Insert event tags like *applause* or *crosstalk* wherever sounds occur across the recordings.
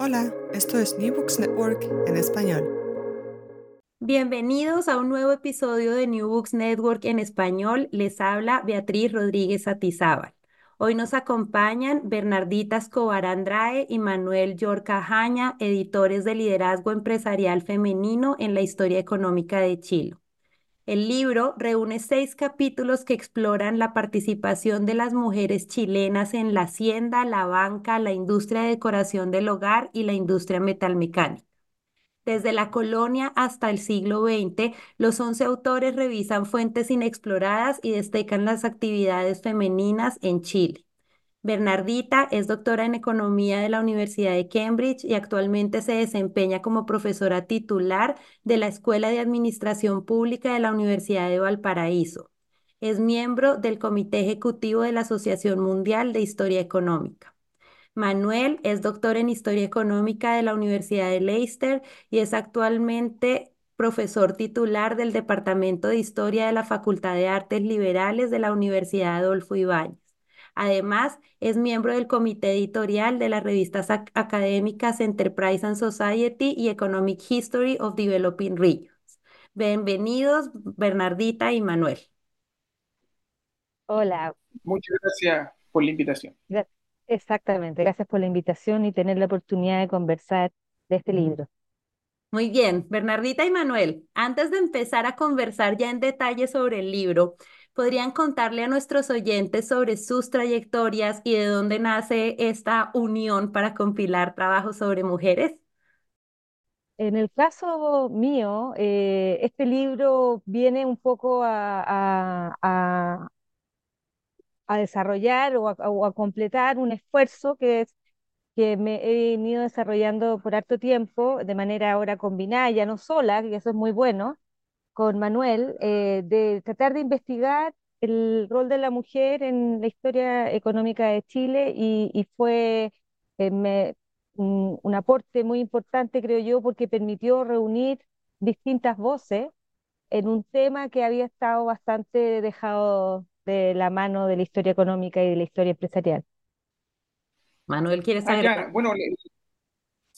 Hola, esto es New Books Network en español. Bienvenidos a un nuevo episodio de New Books Network en español. Les habla Beatriz Rodríguez Atizábal. Hoy nos acompañan Bernardita Escobar Andrade y Manuel Yorca Jaña, editores de liderazgo empresarial femenino en la historia económica de Chile. El libro reúne seis capítulos que exploran la participación de las mujeres chilenas en la hacienda, la banca, la industria de decoración del hogar y la industria metalmecánica. Desde la colonia hasta el siglo XX, los once autores revisan fuentes inexploradas y destacan las actividades femeninas en Chile. Bernardita es doctora en Economía de la Universidad de Cambridge y actualmente se desempeña como profesora titular de la Escuela de Administración Pública de la Universidad de Valparaíso. Es miembro del Comité Ejecutivo de la Asociación Mundial de Historia Económica. Manuel es doctor en Historia Económica de la Universidad de Leicester y es actualmente profesor titular del Departamento de Historia de la Facultad de Artes Liberales de la Universidad Adolfo Ibáñez. Además, es miembro del comité editorial de las revistas académicas Enterprise and Society y Economic History of Developing Regions. Bienvenidos, Bernardita y Manuel. Hola. Muchas gracias por la invitación. Exactamente, gracias por la invitación y tener la oportunidad de conversar de este libro. Muy bien, Bernardita y Manuel, antes de empezar a conversar ya en detalle sobre el libro, ¿podrían contarle a nuestros oyentes sobre sus trayectorias y de dónde nace esta unión para compilar trabajos sobre mujeres? En el caso mío, eh, este libro viene un poco a, a, desarrollar o, a, completar un esfuerzo que, es, que me he venido desarrollando por harto tiempo, de manera ahora combinada, ya no sola, que eso es muy bueno, con Manuel eh, de tratar de investigar el rol de la mujer en la historia económica de Chile y, fue eh, un, aporte muy importante, creo yo, porque permitió reunir distintas voces en un tema que había estado bastante dejado de la mano de la historia económica y de la historia empresarial. Manuel, ¿quieres ah, saber? bueno,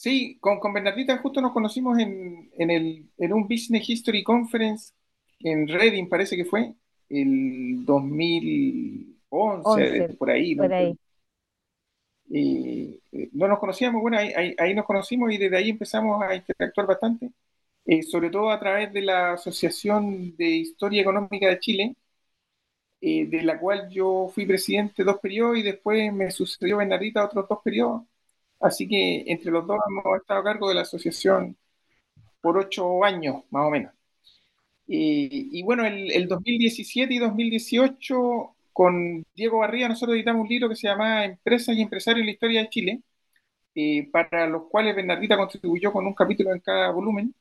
Sí, con, con Bernardita justo nos conocimos en, en, el, en un Business History Conference en Reading, parece que fue, el 2011, por ahí. ¿no? Por ahí. Eh, no nos conocíamos, bueno, ahí, ahí, nos conocimos y desde ahí empezamos a interactuar bastante, eh, sobre todo a través de la Asociación de Historia Económica de Chile, eh, de la cual yo fui presidente dos periodos y después me sucedió Bernardita otros dos periodos. Así que entre los dos hemos estado a cargo de la asociación por ocho años, más o menos. y bueno, el, el, 2017 y 2018, con Diego Barría, nosotros editamos un libro que se llama Empresas y Empresarios en la Historia de Chile, eh, para los cuales Bernardita contribuyó con un capítulo en cada volumen.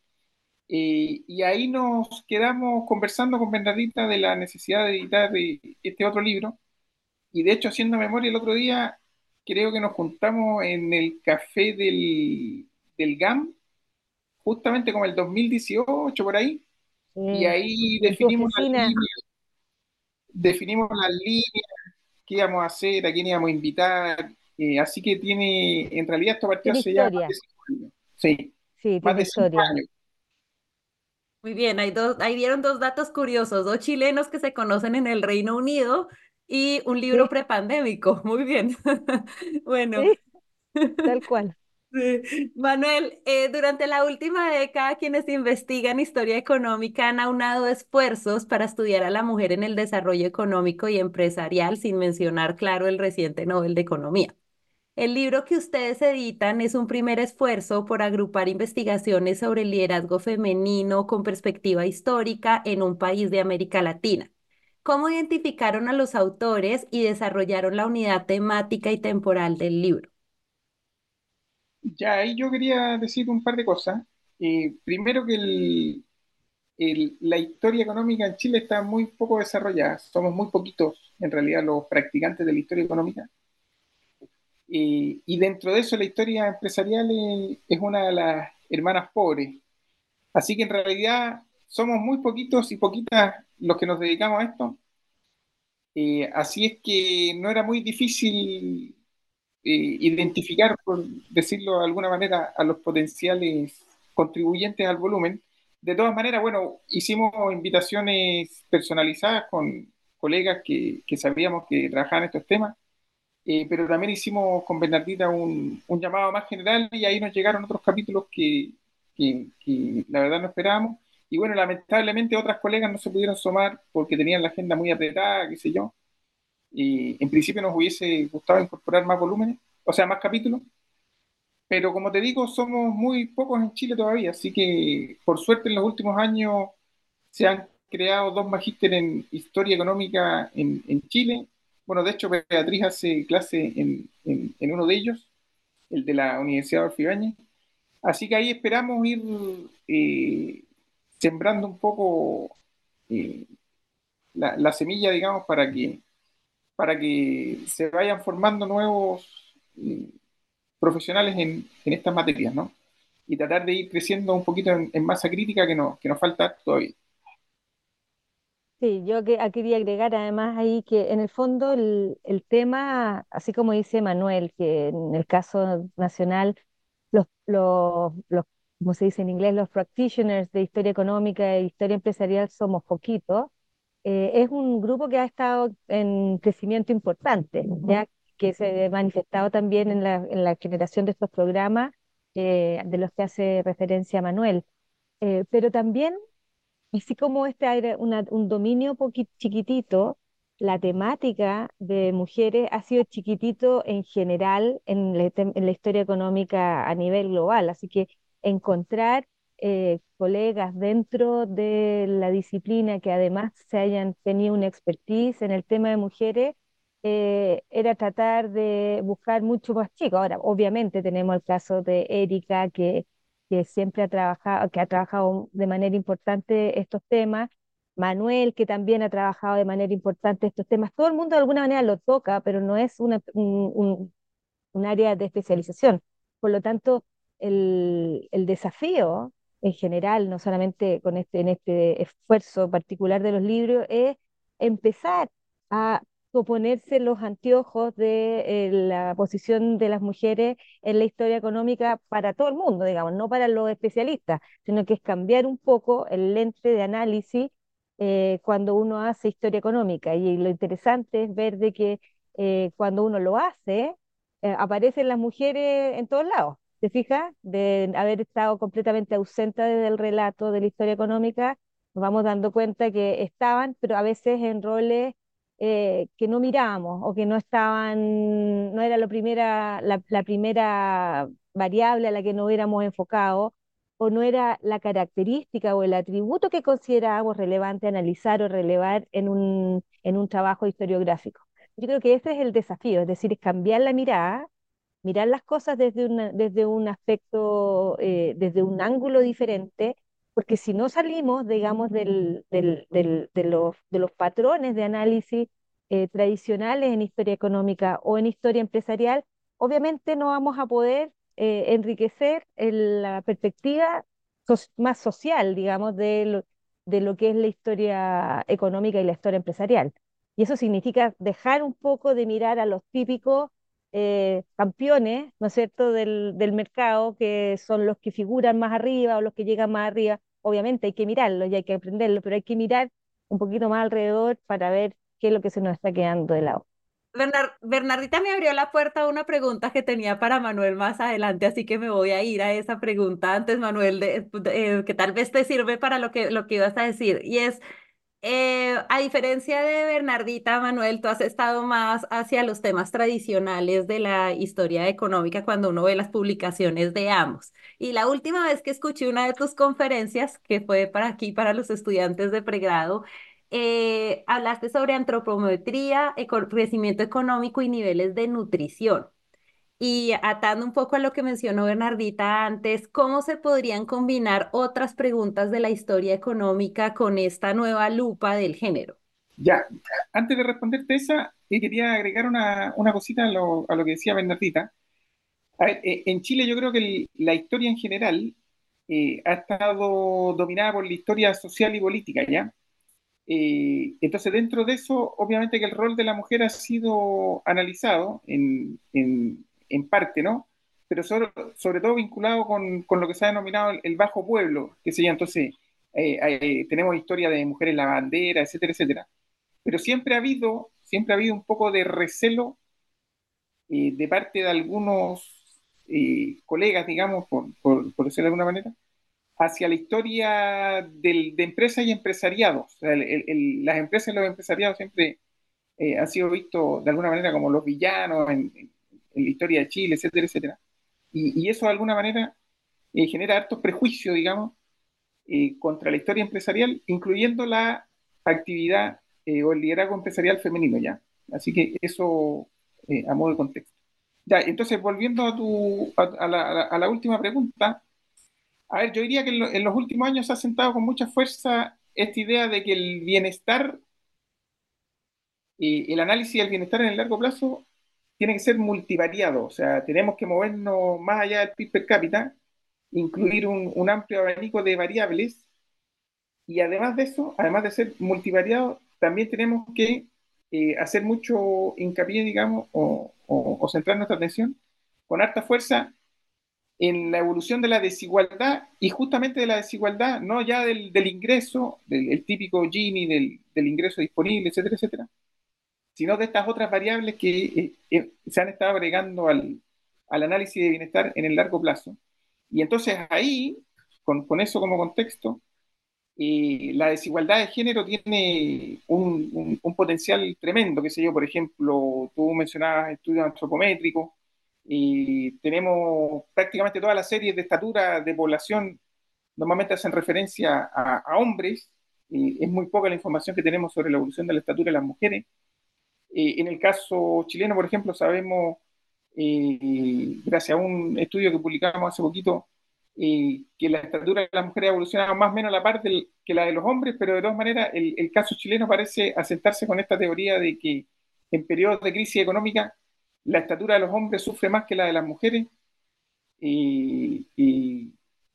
Eh, y ahí nos quedamos conversando con Bernardita de la necesidad de editar eh, este otro libro. Y de hecho, haciendo memoria el otro día, creo que nos juntamos en el café del, del GAM, justamente como el 2018, por ahí, y ahí definimos las líneas, definimos las líneas, qué íbamos a hacer, a quién íbamos a invitar, eh, así que tiene, en realidad esto partió hace ya más de cinco años. Sí, sí más de cinco años. Muy bien, hay dos, ahí dieron dos datos curiosos, dos chilenos que se conocen en el Reino Unido y un libro prepandémico. *laughs* Muy bien. *laughs* bueno. *laughs* tal cual. Manuel, eh, durante la última década, quienes investigan historia económica han aunado esfuerzos para estudiar a la mujer en el desarrollo económico y empresarial, sin mencionar, claro, el reciente Nobel de Economía. El libro que ustedes editan es un primer esfuerzo por agrupar investigaciones sobre el liderazgo femenino con perspectiva histórica en un país de América Latina. ¿Cómo identificaron a los autores y desarrollaron la unidad temática y temporal del libro? Ya ahí yo quería decir un par de cosas. Eh, primero que la historia económica en Chile está muy poco desarrollada. Somos muy poquitos, en realidad, los practicantes de la historia económica. Eh, y dentro de eso, la historia empresarial es una de las hermanas pobres. Así que en realidad somos muy poquitos y poquitas los que nos dedicamos a esto. Eh, así es que no era muy difícil eh, identificar, por decirlo de alguna manera, a los potenciales contribuyentes al volumen. De todas maneras, bueno, hicimos invitaciones personalizadas con colegas que, sabíamos que trabajaban estos temas, eh, pero también hicimos con Bernardita un, llamado más general y ahí nos llegaron otros capítulos que la verdad no esperábamos. Y bueno, lamentablemente otras colegas no se pudieron sumar porque tenían la agenda muy apretada, qué sé yo. Y en principio nos hubiese gustado incorporar más volúmenes, o sea, más capítulos, pero como te digo, somos muy pocos en Chile todavía, así que por suerte en los últimos años se han creado dos magísteres en historia económica en, en Chile. Bueno, de hecho, Beatriz hace clase en, en- uno de ellos, el de la Universidad de Orfibáñez. Así que ahí esperamos ir eh, sembrando un poco eh, la, la semilla, digamos, para que para que se vayan formando nuevos eh, profesionales en, en estas materias, ¿no? Y tratar de ir creciendo un poquito en, masa crítica que, no, que nos falta todavía. Sí, yo ah, quería agregar además ahí que en el fondo el, el tema, así como dice Manuel, que en el caso nacional, los, los, los, como se dice en inglés, los practitioners de historia económica e historia empresarial somos poquitos, eh, es un grupo que ha estado en crecimiento importante, ya que se ha manifestado también en la, en la generación de estos programas eh, de los que hace referencia Manuel. Eh, pero también Así como este era una- un dominio chiquitito, la temática de mujeres ha sido chiquitito en general en la, en la historia económica a nivel global. Así que encontrar eh, colegas dentro de la disciplina que además se hayan tenido una expertise en el tema de mujeres eh, era tratar de buscar mucho más chicos. Ahora, obviamente tenemos el caso de Erika, que que siempre ha trabajado, que ha trabajado de manera importante estos temas, Manuel, que también ha trabajado de manera importante estos temas. Todo el mundo de alguna manera lo toca, pero no es una, un, un- un área de especialización. Por lo tanto, el, el desafío en general, no solamente con este, en este esfuerzo particular de los libros, es empezar a ponerse los anteojos de eh, la posición de las mujeres en la historia económica para todo el mundo, digamos, no para los especialistas, sino que es cambiar un poco el lente de análisis eh, cuando uno hace historia económica. Y lo interesante es ver de que eh, cuando uno lo hace, aparecen las mujeres en todos lados. ¿Te fijas? De haber estado completamente ausente del relato de la historia económica, nos vamos dando cuenta que estaban, pero a veces en roles eh, que no mirábamos o que no estaban, no era la primera, la, primera variable a la que nos hubiéramos enfocado, o no era la característica o el atributo que considerábamos relevante analizar o relevar en un, en un trabajo historiográfico. Yo creo que ese es el desafío, es decir, es cambiar la mirada, mirar las cosas desde, una- desde un aspecto, eh, desde un ángulo diferente, porque si no salimos, digamos, del, del- de los, de los patrones de análisis eh, tradicionales en historia económica o en historia empresarial, obviamente no vamos a poder eh, enriquecer la perspectiva más social, digamos, de lo, de lo que es la historia económica y la historia empresarial. Y eso significa dejar un poco de mirar a los típicos eh, campeones, ¿no es cierto?, del, del mercado, que son los que figuran más arriba o los que llegan más arriba. Obviamente hay que mirarlo y hay que aprenderlo, pero hay que mirar un poquito más alrededor para ver qué es lo que se nos está quedando de lado. Bernar- Bernardita me abrió la puerta a una pregunta que tenía para Manuel más adelante, así que me voy a ir a esa pregunta antes, Manuel, de, de- que tal vez te sirve para lo que, lo que ibas a decir. Y es, eh, a diferencia de Bernardita, Manuel, tú has estado más hacia los temas tradicionales de la historia económica cuando uno ve las publicaciones de ambos. Y la última vez que escuché una de tus conferencias, que fue para aquí, para los estudiantes de pregrado, eh, hablaste sobre antropometría, crecimiento económico y niveles de nutrición. Y atando un poco a lo que mencionó Bernardita antes, ¿cómo se podrían combinar otras preguntas de la historia económica con esta nueva lupa del género? Ya, antes de responderte esa, eh, quería agregar una, una cosita a lo, a lo que decía Bernardita. A ver, eh, en Chile yo creo que el- la historia en general eh, ha estado dominada por la historia social y política, ¿ya? Eh, entonces, dentro de eso, obviamente que el rol de la mujer ha sido analizado en, en- en parte, ¿no? Pero sobre, sobre todo vinculado con, con lo que se ha denominado el, bajo pueblo, que se llama entonces, eh, eh, tenemos historia de mujeres la bandera, etcétera, etcétera. Pero siempre ha habido, siempre ha habido un poco de recelo eh, de parte de algunos colegas, digamos, por, por, por decirlo de alguna manera, hacia la historia del, de empresas y empresariados. Las empresas y los empresariados siempre eh, han sido vistos de alguna manera como los villanos en, en- la historia de Chile, etcétera, etcétera. Y, eso de alguna manera eh, genera hartos prejuicios, digamos, eh, contra la historia empresarial, incluyendo la actividad eh, o el liderazgo empresarial femenino ya. Así que eso a modo de contexto. Ya, entonces volviendo a, tu, a, la, a la- última pregunta, a ver, yo diría que en, lo- en los últimos años se ha sentado con mucha fuerza esta idea de que el bienestar, el análisis del bienestar en el largo plazo tiene que ser multivariado, o sea, tenemos que movernos más allá del PIB per cápita, incluir un, amplio abanico de variables y además de eso, además de ser multivariado, también tenemos que eh, hacer mucho hincapié, digamos, o, centrar nuestra atención con harta fuerza en la evolución de la desigualdad y justamente de la desigualdad, no ya del, ingreso, del el típico Gini, del ingreso disponible, etcétera, etcétera, sino de estas otras variables que eh, eh, se han estado agregando al, análisis de bienestar en el largo plazo. Y entonces ahí, con, eso como contexto, eh, la desigualdad de género tiene un potencial tremendo, qué sé yo, por ejemplo, tú mencionabas estudios antropométricos, y tenemos prácticamente todas las series de estatura de población, normalmente hacen referencia a, a hombres, y es muy poca la información que tenemos sobre la evolución de la estatura de las mujeres. Eh, en el caso chileno, por ejemplo, sabemos, gracias a un estudio que publicamos hace poquito, eh, que la estatura de las mujeres ha evolucionado más o menos a la par que la de los hombres, pero de todas maneras el, caso chileno parece asentarse con esta teoría de que en periodos de crisis económica la estatura de los hombres sufre más que la de las mujeres. Y,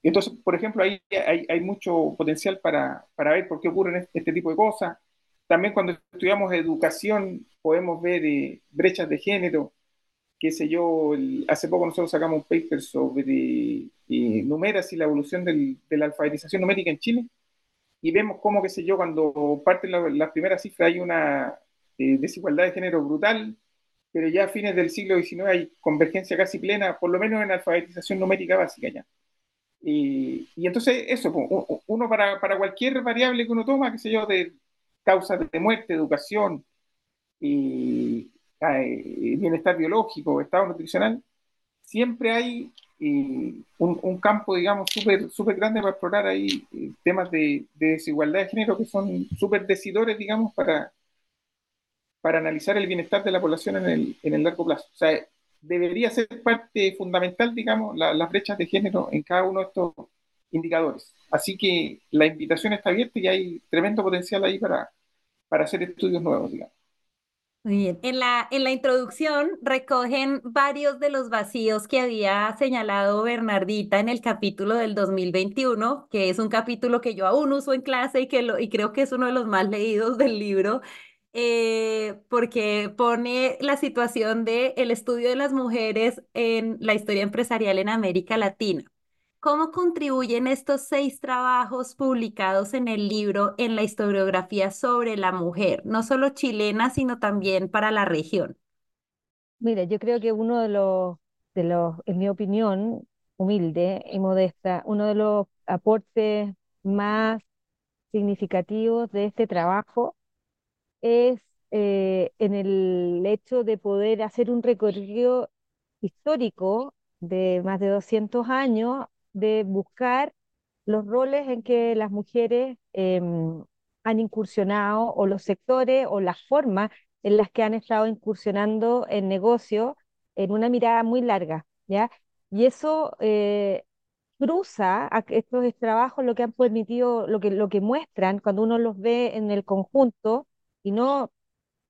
entonces, por ejemplo, ahí hay, hay mucho potencial para, para ver por qué ocurren este tipo de cosas. También cuando estudiamos educación podemos ver eh, brechas de género, qué sé yo, el- hace poco nosotros sacamos un paper sobre eh, numeras y la evolución del- de la alfabetización numérica en Chile y vemos cómo, qué sé yo, cuando parten la- las primeras cifras hay una eh, desigualdad de género brutal, pero ya a fines del siglo XIX hay convergencia casi plena, por lo menos en alfabetización numérica básica ya. Y, y entonces eso, uno para, para cualquier variable que uno toma, qué sé yo, de causas de muerte, educación, y, eh, bienestar biológico, estado nutricional, siempre hay eh, un, campo, digamos, súper súper grande para explorar ahí eh, temas de, de desigualdad de género que son súper decidores, digamos, para, para analizar el bienestar de la población en el, en el largo plazo. O sea, debería ser parte fundamental, digamos, la- las brechas de género en cada uno de estos indicadores. Así que la invitación está abierta y hay tremendo potencial ahí para, para hacer estudios nuevos, digamos. Muy bien. En la, en la introducción recogen varios de los vacíos que había señalado Bernardita en el capítulo del 2021, que es un capítulo que yo aún uso en clase y que lo, y creo que es uno de los más leídos del libro, eh, porque pone la situación del el estudio de las mujeres en la historia empresarial en América Latina. ¿Cómo contribuyen estos seis trabajos publicados en el libro en la historiografía sobre la mujer, no solo chilena, sino también para la región? Mira, yo creo que uno de los, de los, en mi opinión, humilde y modesta, uno de los aportes más significativos de este trabajo es eh, en el hecho de poder hacer un recorrido histórico de más de 200 años, de buscar los roles en que las mujeres em, han incursionado o los sectores o las formas en las que han estado incursionando en negocios en una mirada muy larga, ¿ya? Y eso eh, cruza estos trabajos lo que han permitido, lo que, lo que muestran cuando uno los ve en el conjunto y no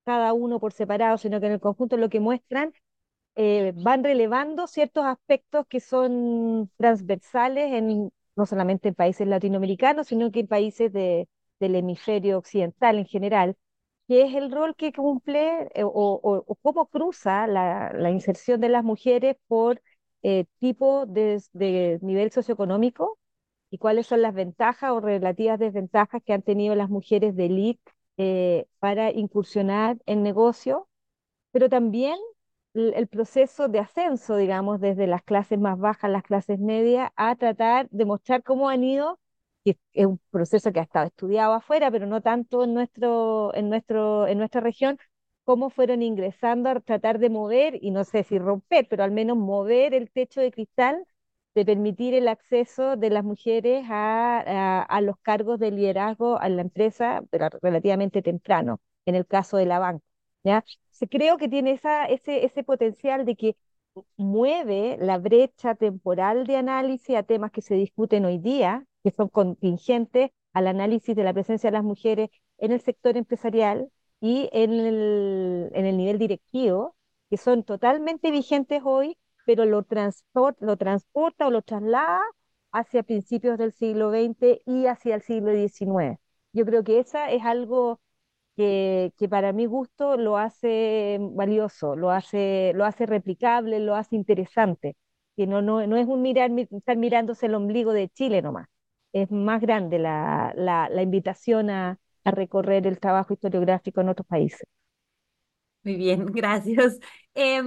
cada uno por separado, sino que en el conjunto lo que muestran eh, van relevando ciertos aspectos que son transversales en, no solamente en países latinoamericanos, sino que en países de, del hemisferio occidental en general, que es el rol que cumple eh, o, cómo cruza la, inserción de las mujeres por eh, tipo de, nivel socioeconómico y cuáles son las ventajas o relativas desventajas que han tenido las mujeres de élite para incursionar en negocio, pero también el proceso de ascenso, digamos, desde las clases más bajas las clases medias, a tratar de mostrar cómo han ido que es un proceso que ha estado estudiado afuera, pero no tanto en, nuestro, en, nuestro, en nuestra región, cómo fueron ingresando a tratar de mover, y no sé si romper, pero al menos mover el techo de cristal de permitir el acceso de las mujeres a, a, los cargos de liderazgo a la empresa, pero relativamente temprano, en el caso de la banca. ¿ya? Creo que tiene ese, ese potencial de que mueve la brecha temporal de análisis a temas que se discuten hoy día, que son contingentes al análisis de la presencia de las mujeres en el sector empresarial y en el, en el nivel directivo, que son totalmente vigentes hoy, pero lo, transport, lo transporta o lo traslada hacia principios del siglo XX y hacia el siglo XIX. Yo creo que esa es algo que, para mi gusto lo hace valioso, lo hace, lo hace replicable, lo hace interesante, que no, no, no es un mirar, estar mirándose el ombligo de Chile nomás, es más grande la, la, la invitación a, a, recorrer el trabajo historiográfico en otros países. Muy bien, *laughs* gracias. Eh,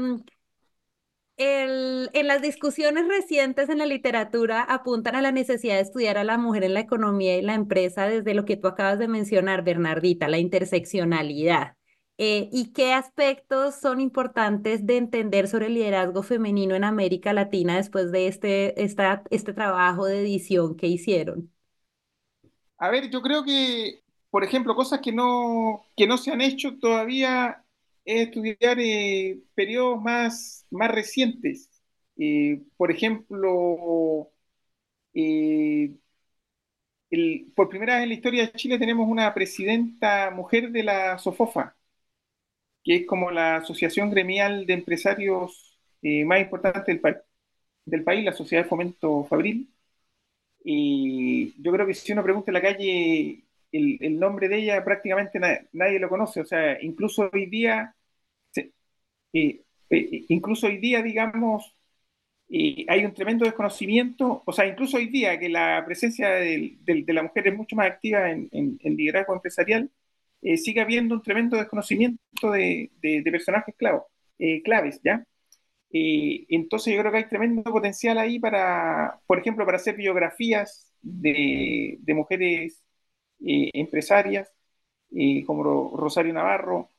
el, en las discusiones recientes en la literatura apuntan a la necesidad de estudiar a la mujer en la economía y la empresa desde lo que tú acabas de mencionar, Bernardita, la interseccionalidad. Eh, ¿Y qué aspectos son importantes de entender sobre el liderazgo femenino en América Latina después de este, esta, este trabajo de edición que hicieron? A ver, yo creo que, por ejemplo, cosas que no, que no se han hecho todavía es estudiar eh, periodos más, más recientes. Eh, por ejemplo, eh, por primera vez en la historia de Chile tenemos una presidenta mujer de la SOFOFA, que es como la asociación gremial de empresarios más importante del, del país, la Sociedad de Fomento Fabril. Y yo creo que si uno pregunta en la calle el, nombre de ella, prácticamente nadie lo conoce. O sea, incluso hoy día eh, eh, incluso hoy día, digamos, eh, hay un tremendo desconocimiento, o sea, incluso hoy día que la presencia de, la mujer es mucho más activa en, liderazgo empresarial, sigue habiendo un tremendo desconocimiento de, personajes claves, ¿ya? entonces yo creo que hay tremendo potencial ahí para, por ejemplo, para hacer biografías de, mujeres empresarias, como Rosario Navarro,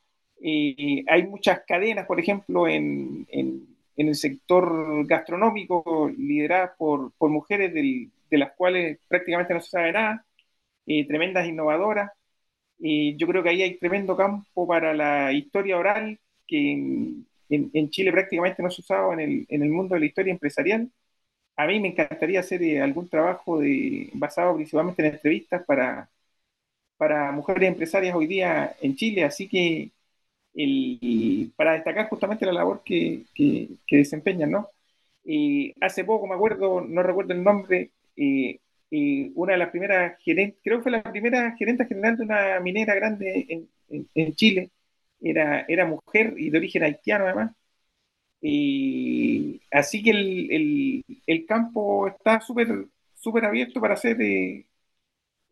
hay muchas cadenas, por ejemplo, en, en, el sector gastronómico lideradas por, por mujeres del, de las cuales prácticamente no se sabe nada, eh, tremendas innovadoras. yo creo que ahí hay tremendo campo para la historia oral que en, en, Chile prácticamente no se usaba en el, en el mundo de la historia empresarial. A mí me encantaría hacer eh, algún trabajo de, basado principalmente en entrevistas para, para mujeres empresarias hoy día en Chile, así que el, para destacar justamente la labor que, que, desempeñan, ¿no? hace poco, me acuerdo, no recuerdo el nombre, una de las primeras gerentes, creo que fue la primera gerente general de una minera grande en, en, Chile, era, era mujer y de origen haitiano además. Así que el, el, el campo está súper súper abierto para hacer eh,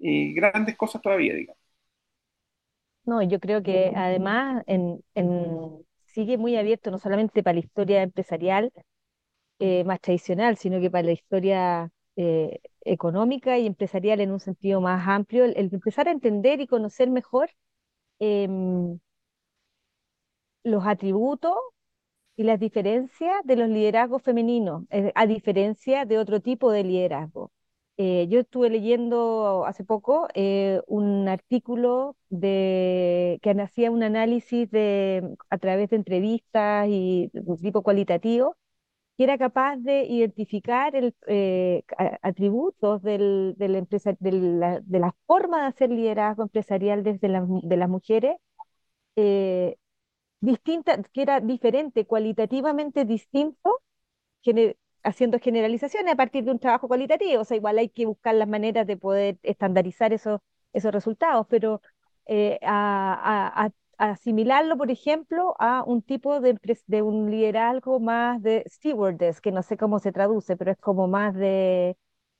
eh, grandes cosas todavía, digamos. No, yo creo que además en, sigue muy abierto no solamente para la historia empresarial eh, más tradicional, sino que para la historia eh, económica y empresarial en un sentido más amplio, el, empezar a entender y conocer mejor em, los atributos y las diferencias de los liderazgos femeninos, eh, a diferencia de otro tipo de liderazgo. Eh, yo estuve leyendo hace poco eh, un artículo que hacía un análisis de, a través de entrevistas y tipo cualitativo, que era capaz de identificar el, eh, atributos del, de, la empresa, de, la, de la forma de hacer liderazgo empresarial desde la, de las mujeres, distinta, que era diferente, cualitativamente distinto haciendo generalizaciones a partir de un trabajo cualitativo. O sea, igual hay que buscar las maneras de poder estandarizar esos, esos resultados, pero eh, asimilarlo, por ejemplo, a un tipo de, de un liderazgo más de stewardess, que no sé cómo se traduce, pero es como más de,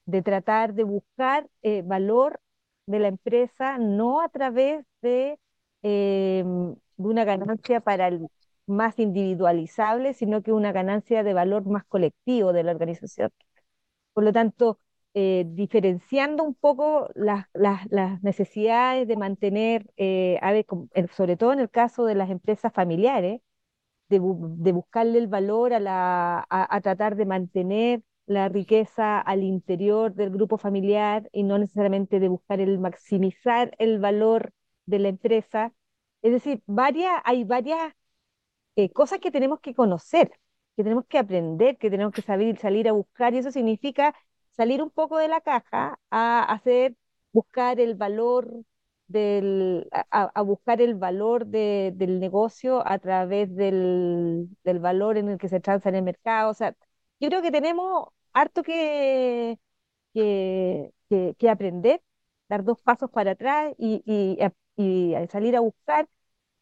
de tratar de buscar eh, valor de la empresa, no a través de, em, de una ganancia para el, más individualizable, sino que una ganancia de valor más colectivo de la organización. Por lo tanto, eh, diferenciando un poco las, las, necesidades de mantener, eh, sobre todo en el caso de las empresas familiares, de, de buscarle el valor a, la, a, tratar de mantener la riqueza al interior del grupo familiar y no necesariamente de buscar el maximizar el valor de la empresa. Es decir, varias, hay varias eh, cosas que tenemos que conocer, que tenemos que aprender, que tenemos que saber salir a buscar, y eso significa salir un poco de la caja a hacer, buscar el valor del, a, buscar el valor del negocio a través del, del, valor en el que se transa en el mercado. O sea, yo creo que tenemos harto que, que, que, aprender, dar dos pasos para atrás y, y, y salir a buscar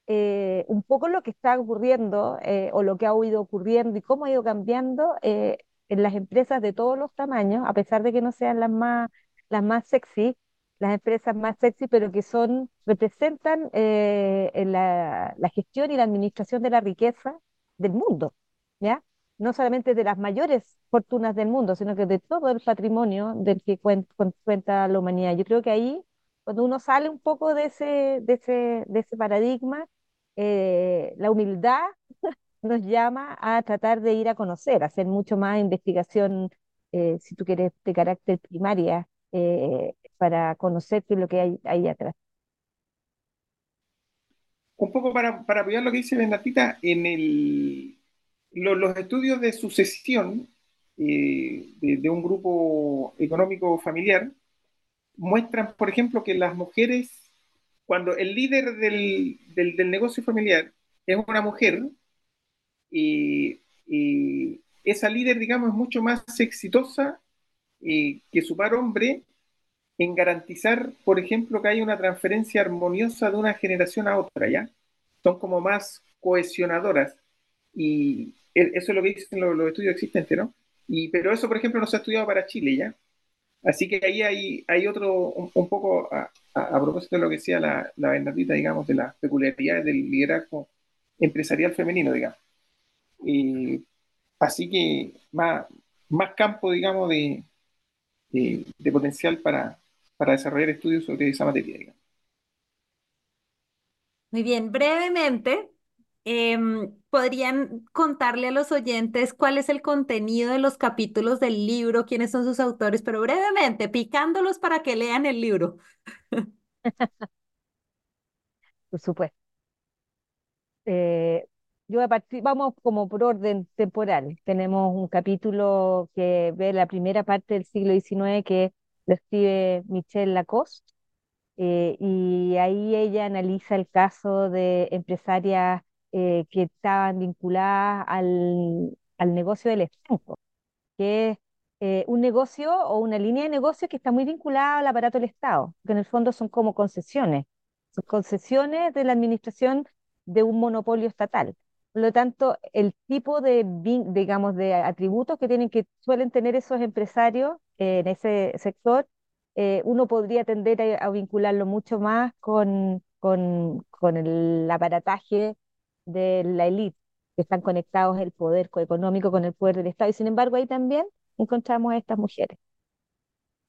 eh, un poco lo que está ocurriendo eh, o lo que ha ido ocurriendo y cómo ha ido cambiando eh, en las empresas de todos los tamaños, a pesar de que no sean las más, las más sexy, las empresas más sexy, pero que son, representan en la, la, gestión y la administración de la riqueza del mundo, ¿ya? No solamente de las mayores fortunas del mundo, sino que de todo el patrimonio del que cuenta la humanidad. Yo creo que ahí, cuando uno sale un poco de ese, de ese, de ese paradigma, eh, la humildad *laughs* nos llama a tratar de ir a conocer, hacer mucho más investigación, eh, si tú quieres, de carácter primaria, eh, para conocer qué lo que hay ahí atrás. Un poco para, para apoyar lo que dice Bernatita, en el, los estudios de sucesión de, un grupo económico familiar muestran, por ejemplo, que las mujeres cuando el líder del, del, negocio familiar es una mujer, y, esa líder, digamos, es mucho más exitosa que su par hombre en garantizar, por ejemplo, que haya una transferencia armoniosa de una generación a otra, ¿ya? Son como más cohesionadoras. Y e, eso es lo que dicen los, los estudios existentes, ¿no? Y, pero eso, por ejemplo, no se ha estudiado para Chile, ¿ya? Así que ahí hay, hay otro, un, poco a, propósito de lo que decía la, la Bernardita, digamos, de las peculiaridades del liderazgo empresarial femenino, digamos. así que más, más campo, digamos, de, de, potencial para, para desarrollar estudios sobre esa materia, digamos. Muy bien, brevemente, Em, ¿podrían contarle a los oyentes cuál es el contenido de los capítulos del libro, quiénes son sus autores, pero brevemente, picándolos para que lean el libro? *laughs* Por supuesto. Eh, yo a partir, vamos como por orden temporal. Tenemos un capítulo que ve la primera parte del siglo XIX que lo escribe Michelle Lacoste, eh, y ahí ella analiza el caso de empresarias eh, que estaban vinculadas al, al negocio del estanco, que es eh, un negocio o una línea de negocio que está muy vinculada al aparato del Estado, que en el fondo son como concesiones, son concesiones de la administración de un monopolio estatal. Por lo tanto, el tipo de, digamos, de atributos que tienen que suelen tener esos empresarios eh, en ese sector, uno podría tender a, vincularlo mucho más con, con, con el aparataje de la élite, que están conectados el poder económico con el poder del Estado. Y sin embargo, ahí también encontramos a estas mujeres.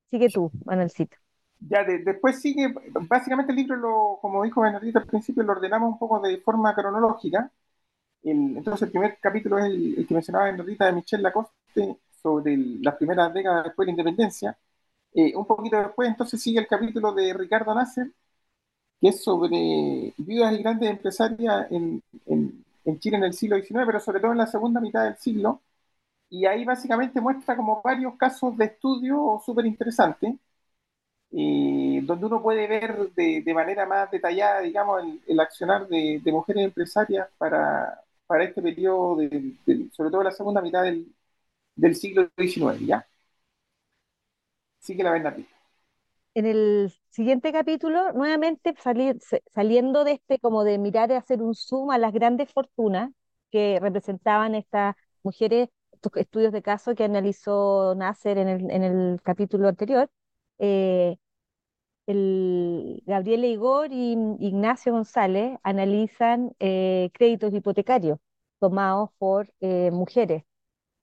Sigue tú, Manuelcito. Ya, después sigue, básicamente el libro, lo, como dijo Bernardita al principio, lo ordenamos un poco de forma cronológica. entonces el primer capítulo es el, que mencionaba Bernardita de Michelle Lacoste sobre las primeras décadas después de la independencia. Eh, un poquito después, entonces sigue el capítulo de Ricardo Nasser, que es sobre viudas y grandes empresarias en, en, Chile en el siglo XIX, pero sobre todo en la segunda mitad del siglo. Y ahí básicamente muestra como varios casos de estudio súper interesantes, eh, donde uno puede ver de, de, manera más detallada, digamos, el, el accionar de, de, mujeres empresarias para, para este periodo, de, sobre todo la segunda mitad del, del siglo XIX, ¿ya? Sigue la Bernardita. En el siguiente capítulo, nuevamente saliendo de este, como de mirar y hacer un zoom a las grandes fortunas que representaban estas mujeres, estos estudios de caso que analizó Nasser en el, capítulo anterior, eh, el Gabriel Igor y Ignacio González analizan eh, créditos hipotecarios tomados por eh, mujeres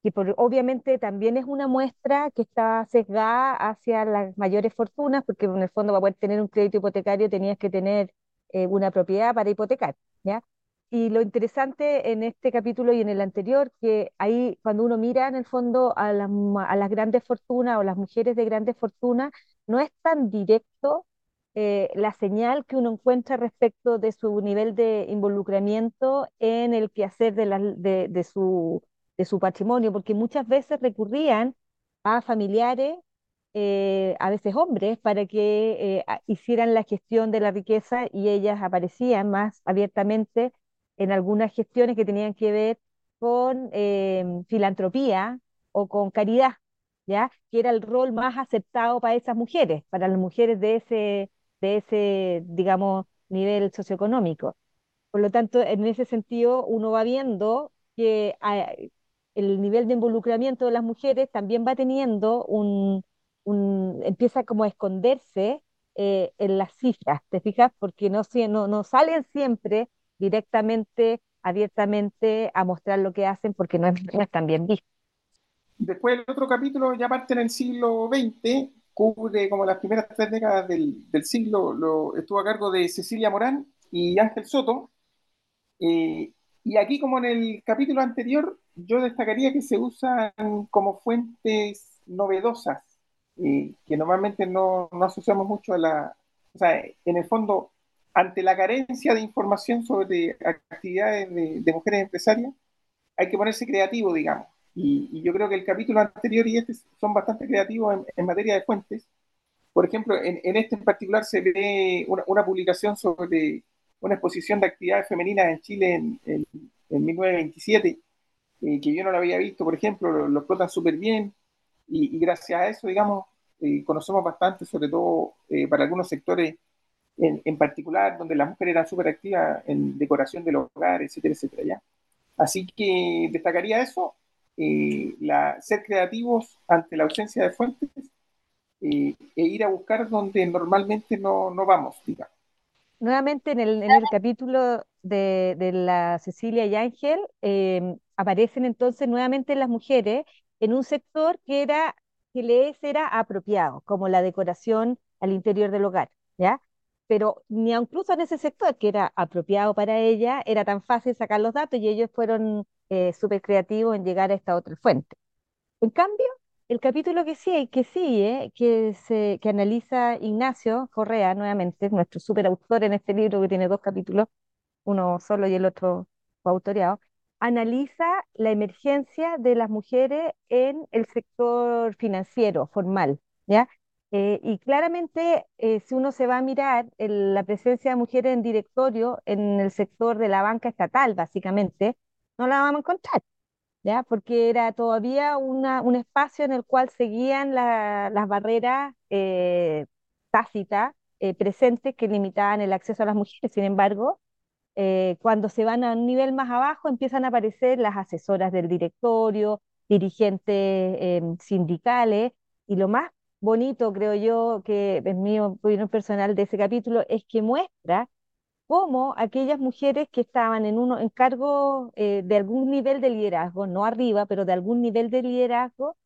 que obviamente también es una muestra que está sesgada hacia las mayores fortunas, porque en el fondo para poder tener un crédito hipotecario tenías que tener eh, una propiedad para hipotecar, ¿ya? Y lo interesante en este capítulo y en el anterior, que ahí cuando uno mira en el fondo a las, grandes fortunas o las mujeres de grandes fortunas, no es tan directo eh, la señal que uno encuentra respecto de su nivel de involucramiento en el quehacer de su de su patrimonio, porque muchas veces recurrían a familiares, eh, a veces hombres, para que eh, hicieran la gestión de la riqueza y ellas aparecían más abiertamente en algunas gestiones que tenían que ver con em, filantropía o con caridad, ¿ya? Que era el rol más aceptado para esas mujeres, para las mujeres de ese, de ese, digamos, nivel socioeconómico. Por lo tanto, en ese sentido, uno va viendo que el nivel de involucramiento de las mujeres también va teniendo un, un empieza como a esconderse eh, en las cifras, ¿te fijas? Porque no, no, no salen siempre directamente, abiertamente a mostrar lo que hacen porque no es, no bien visto. Después el otro capítulo ya parte en el siglo XX, cubre como las primeras tres décadas del, del siglo, lo, estuvo a cargo de Cecilia Morán y Ángel Soto. Eh, y aquí, como en el capítulo anterior, yo destacaría que se usan como fuentes novedosas, eh, que normalmente no, no, asociamos mucho a la... O sea, en el fondo, ante la carencia de información sobre actividades de, de mujeres empresarias, hay que ponerse creativo, digamos. Y, y, yo creo que el capítulo anterior y este son bastante creativos en, en materia de fuentes. Por ejemplo, en, en, este en particular se ve una, una publicación sobre una exposición de actividades femeninas en Chile en, en, en 1927, eh, que yo no la había visto, por ejemplo, lo, lo explotan súper bien y, y, gracias a eso, digamos, eh, conocemos bastante, sobre todo eh, para algunos sectores en, en, particular, donde las mujeres eran súper activas en decoración del hogar, etcétera, etcétera, ¿ya? Así que destacaría eso, eh, la, ser creativos ante la ausencia de fuentes e ir a buscar donde normalmente no, no vamos, digamos nuevamente en el, en el capítulo de, de, la Cecilia y Ángel, eh, aparecen entonces nuevamente las mujeres en un sector que, era, que les era apropiado, como la decoración al interior del hogar, ¿ya? Pero ni incluso en ese sector que era apropiado para ella, era tan fácil sacar los datos y ellos fueron eh, súper creativos en llegar a esta otra fuente. En cambio, el capítulo que sigue, que, sigue que, se, que analiza Ignacio Correa, nuevamente, nuestro superautor en este libro que tiene dos capítulos, uno solo y el otro coautoreado, analiza la emergencia de las mujeres en el sector financiero formal, ¿ya? Eh, y claramente, eh, si uno se va a mirar la presencia de mujeres en directorio en el sector de la banca estatal, básicamente, no la vamos a encontrar. ¿ya? Porque era todavía una, un espacio en el cual seguían la, las barreras eh, tácitas eh, presentes que limitaban el acceso a las mujeres. Sin embargo, eh, cuando se van a un nivel más abajo, empiezan a aparecer las asesoras del directorio, dirigentes em, sindicales, y lo más bonito, creo yo, que es mi opinión personal de ese capítulo, es que muestra cómo aquellas mujeres que estaban en, uno, en cargo eh, de algún nivel de liderazgo, no arriba, pero de algún nivel de liderazgo,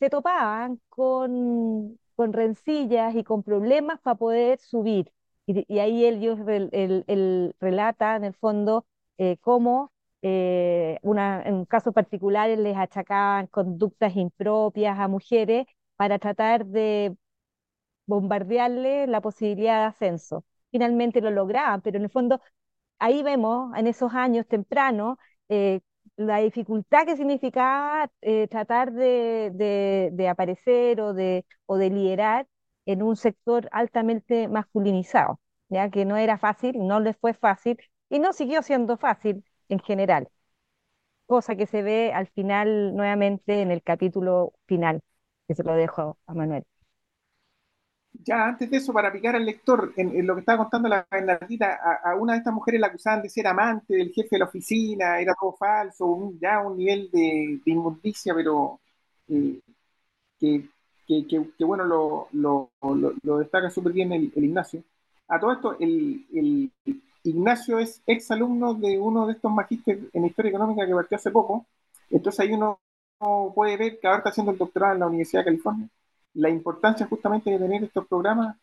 se topaban con, con rencillas y con problemas para poder subir. Y, ahí el, el, el, relata, en el fondo, eh, cómo eh, una, en casos particulares les achacaban conductas impropias a mujeres para tratar de bombardearle la posibilidad de ascenso. Finalmente lo lograban, pero en el fondo ahí vemos en esos años tempranos eh, la dificultad que significaba eh, tratar de, aparecer o de, o de liderar en un sector altamente masculinizado, ya que no era fácil, no les fue fácil y no siguió siendo fácil en general, cosa que se ve al final nuevamente en el capítulo final, que se lo dejo a Manuel. Ya antes de eso, para picar al lector, en, lo que estaba contando la Bernardita, a, una de estas mujeres la acusaban de ser amante del jefe de la oficina, era todo falso, ya un nivel de, inmundicia, pero eh, que, bueno, lo, lo, destaca súper bien el, Ignacio. A todo esto, el, Ignacio es ex alumno de uno de estos magísteres en Historia Económica que partió hace poco, entonces ahí uno puede ver que ahora está haciendo el doctorado en la Universidad de California la importancia justamente de tener estos programas,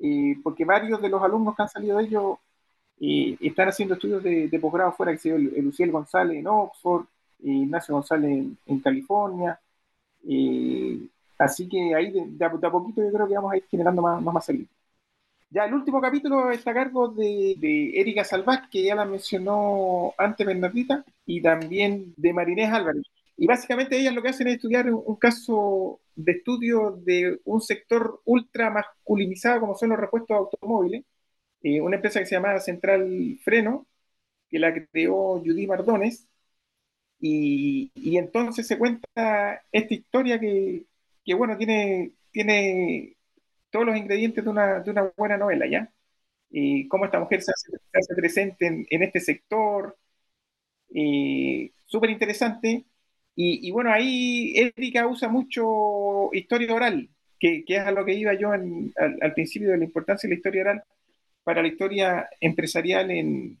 eh, porque varios de los alumnos que han salido de ellos eh, están haciendo estudios de, posgrado fuera, que se el, el Luciel González en Oxford, eh, Ignacio González en, California. Así que ahí de, a, poquito yo creo que vamos a ir generando más, más, Ya el último capítulo está a cargo de, de Erika Salvat, que ya la mencionó antes Bernardita, y también de Marinés Álvarez. Y básicamente ellas lo que hacen es estudiar un, caso de estudio de un sector ultra masculinizado como son los repuestos automóviles, eh, una empresa que se llama Central Freno, que la creó Judy Mardones, y, entonces se cuenta esta historia que, bueno, tiene, tiene todos los ingredientes de una, de una buena novela, ¿ya? Y cómo esta mujer se hace, presente en, este sector, eh, súper interesante, y, bueno, ahí Erika usa mucho historia oral, que, es a lo que iba yo al, principio de la importancia de la historia oral para la historia empresarial en,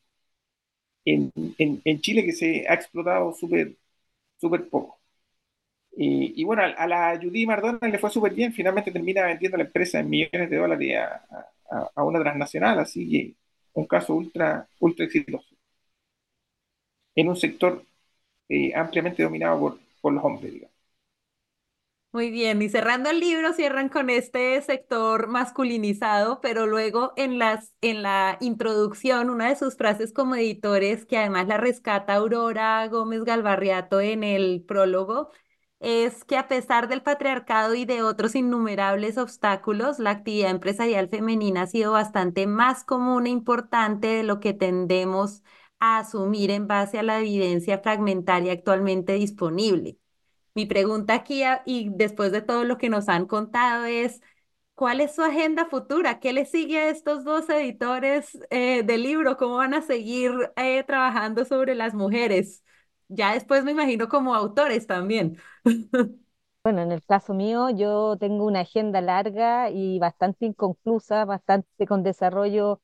en, Chile, que se ha explotado súper super poco. Y, bueno, a, la Judy Mardona le fue súper bien, finalmente termina vendiendo la empresa en millones de dólares a, una transnacional, así que un caso ultra, ultra exitoso. En un sector eh, ampliamente dominado por, por los hombres, digamos. Muy bien, y cerrando el libro, cierran con este sector masculinizado, pero luego en, las, en la introducción, una de sus frases como editores, que además la rescata Aurora Gómez Galvarriato en el prólogo, es que a pesar del patriarcado y de otros innumerables obstáculos, la actividad empresarial femenina ha sido bastante más común e importante de lo que tendemos a asumir en base a la evidencia fragmentaria actualmente disponible. Mi pregunta aquí, y después de todo lo que nos han contado, es, ¿cuál es su agenda futura? ¿Qué le sigue a estos dos editores eh, del libro? ¿Cómo van a seguir eh, trabajando sobre las mujeres? Ya después me imagino como autores también. *laughs* Bueno, en el caso mío, yo tengo una agenda larga y bastante inconclusa, bastante con desarrollo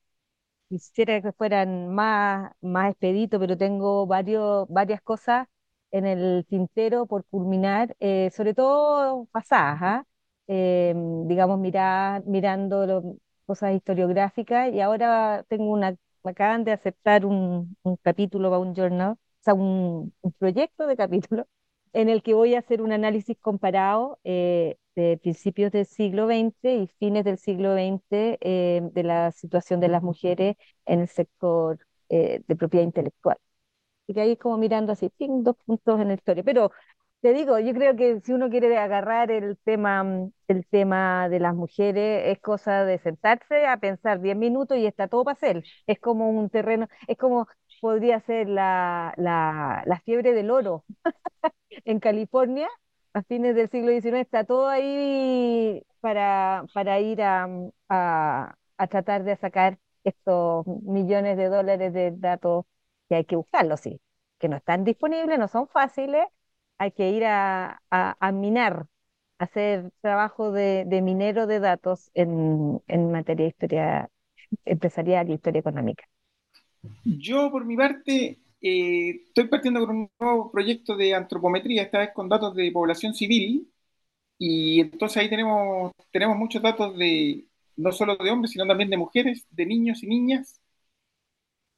quisiera que fueran más, más expeditos, pero tengo varios, varias cosas en el tintero por culminar, eh, sobre todo pasadas, ¿ah? em, digamos, mirar, mirando cosas historiográficas, y ahora tengo una, me acaban de aceptar un, un capítulo para un journal, sea, un, un proyecto de capítulo, en el que voy a hacer un análisis comparado eh, de principios del siglo XX y fines del siglo XX eh, de la situación de las mujeres en el sector eh, de propiedad intelectual. Y que ahí como mirando así, dos puntos en la historia. Pero te digo, yo creo que si uno quiere agarrar el tema, el tema de las mujeres, es cosa de sentarse a pensar 10 minutos y está todo para hacer. Es como un terreno, es como podría ser la, la, la fiebre del oro *laughs* en California, a fines del siglo XIX, está todo ahí para, para ir a, a, tratar de sacar estos millones de dólares de datos que hay que buscarlos, sí, que no están disponibles, no son fáciles, hay que ir a, a, minar, hacer trabajo de, de, minero de datos en, en materia de historia empresarial y historia económica. Yo, por mi parte, eh, estoy partiendo con un nuevo proyecto de antropometría, esta vez con datos de población civil, y entonces ahí tenemos, tenemos muchos datos de no solo de hombres, sino también de mujeres, de niños y niñas,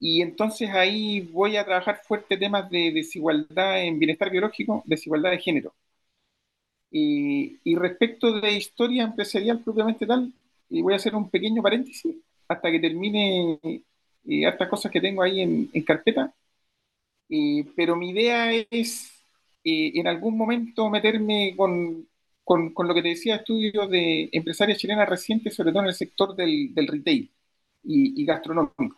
y entonces ahí voy a trabajar fuerte temas de desigualdad en bienestar biológico, desigualdad de género. y respecto de historia empresarial propiamente tal, y voy a hacer un pequeño paréntesis hasta que termine eh, hartas cosas que tengo ahí en, en carpeta. pero mi idea es en algún momento meterme con, con, con, lo que te decía, estudios de empresarias chilenas recientes, sobre todo en el sector del, retail y, y gastronómico.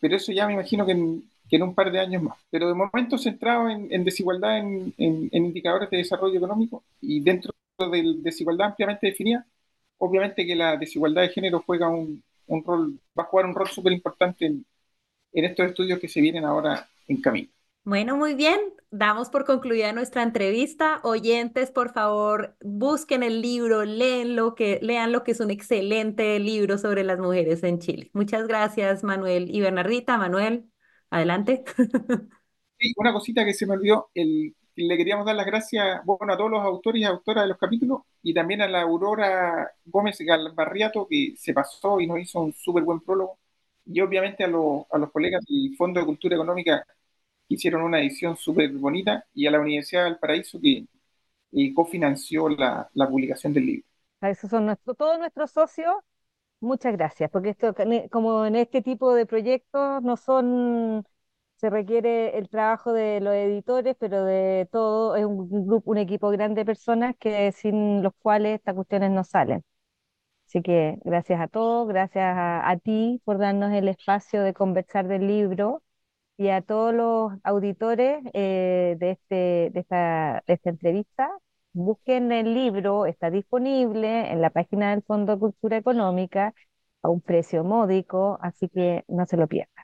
pero eso ya me imagino que en, que en, un par de años más. Pero de momento centrado en, en desigualdad en, en, indicadores de desarrollo económico y dentro de desigualdad ampliamente definida, obviamente que la desigualdad de género juega un, un rol, va a jugar un rol súper importante en, en estos estudios que se vienen ahora en camino. Bueno, muy bien. Damos por concluida nuestra entrevista. Oyentes, por favor, busquen el libro, leen lo que, lean lo que es un excelente libro sobre las mujeres en Chile. Muchas gracias, Manuel y Bernardita. Manuel, adelante. *laughs* Sí, una cosita que se me olvidó, el, le queríamos dar las gracias bueno, a todos los autores y autoras de los capítulos y también a la Aurora Gómez Galbarriato que se pasó y nos hizo un súper buen prólogo y obviamente a, a los colegas del Fondo de Cultura Económica que hicieron una edición súper bonita y a la Universidad del Paraíso que eh, cofinanció la, la, publicación del libro. A esos son nuestro, todos nuestros socios. Muchas gracias, porque esto, como en este tipo de proyectos, no son se requiere el trabajo de los editores, pero de todo, es un grupo, un equipo grande de personas que sin los cuales estas cuestiones no salen. Así que gracias a todos, gracias a, ti por darnos el espacio de conversar del libro y a todos los auditores eh, de, este, de, esta, de esta entrevista. Busquen el libro, está disponible en la página del Fondo de Cultura Económica a un precio módico, así que no se lo pierdan.